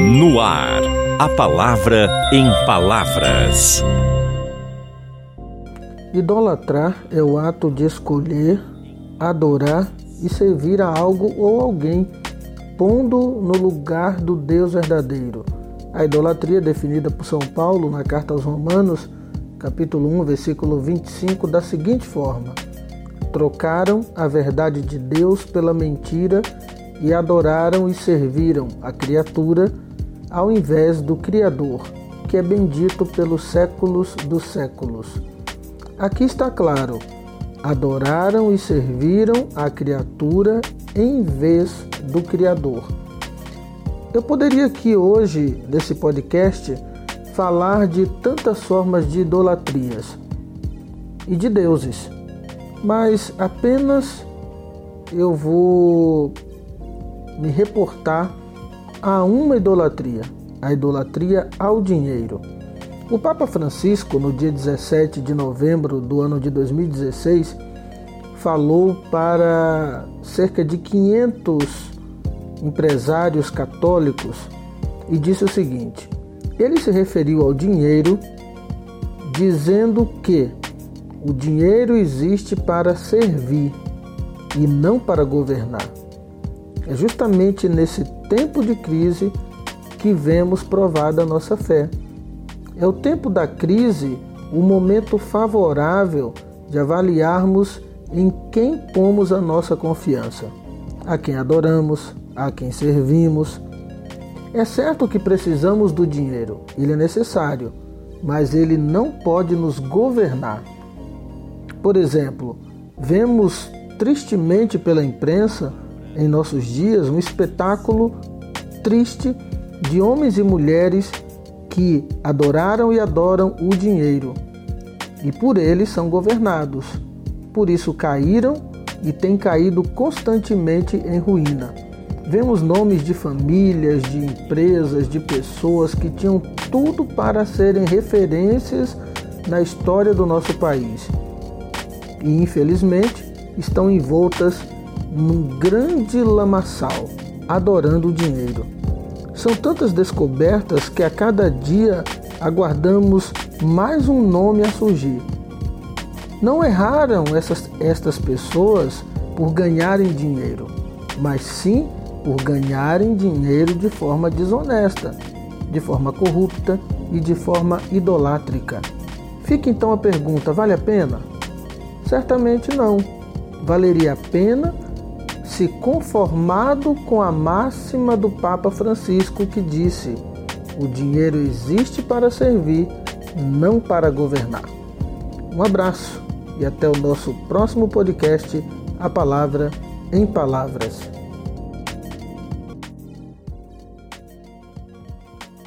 No ar, a palavra em palavras. Idolatrar é o ato de escolher, adorar e servir a algo ou alguém, pondo no lugar do Deus verdadeiro. A idolatria, definida por São Paulo na carta aos Romanos, capítulo 1, versículo 25, da seguinte forma: Trocaram a verdade de Deus pela mentira e adoraram e serviram a criatura ao invés do Criador, que é bendito pelos séculos dos séculos. Aqui está claro: adoraram e serviram a criatura em vez do Criador. Eu poderia aqui hoje, nesse podcast, falar de tantas formas de idolatrias e de deuses, mas apenas eu vou me reportar a uma idolatria, a idolatria ao dinheiro. O Papa Francisco, no dia 17 de novembro do ano de 2016, falou para cerca de 500 empresários católicos e disse o seguinte: ele se referiu ao dinheiro dizendo que o dinheiro existe para servir e não para governar. É justamente nesse tempo de crise que vemos provada a nossa fé. É o tempo da crise o momento favorável de avaliarmos em quem pomos a nossa confiança, a quem adoramos, a quem servimos. É certo que precisamos do dinheiro, ele é necessário, mas ele não pode nos governar. Por exemplo, vemos tristemente pela imprensa em nossos dias um espetáculo triste de homens e mulheres que adoraram e adoram o dinheiro e por ele são governados. Por isso caíram e têm caído constantemente em ruína. Vemos nomes de famílias, de empresas, de pessoas que tinham tudo para serem referências na história do nosso país e, infelizmente, estão envoltas num grande lamaçal, adorando o dinheiro. São tantas descobertas que a cada dia aguardamos mais um nome a surgir. Não erraram essas, estas pessoas por ganharem dinheiro, mas sim por ganharem dinheiro de forma desonesta, de forma corrupta e de forma idolátrica. Fica então a pergunta: vale a pena? Certamente não. Valeria a pena se conformado com a máxima do Papa Francisco que disse: o dinheiro existe para servir, não para governar. Um abraço e até o nosso próximo podcast, A Palavra em Palavras.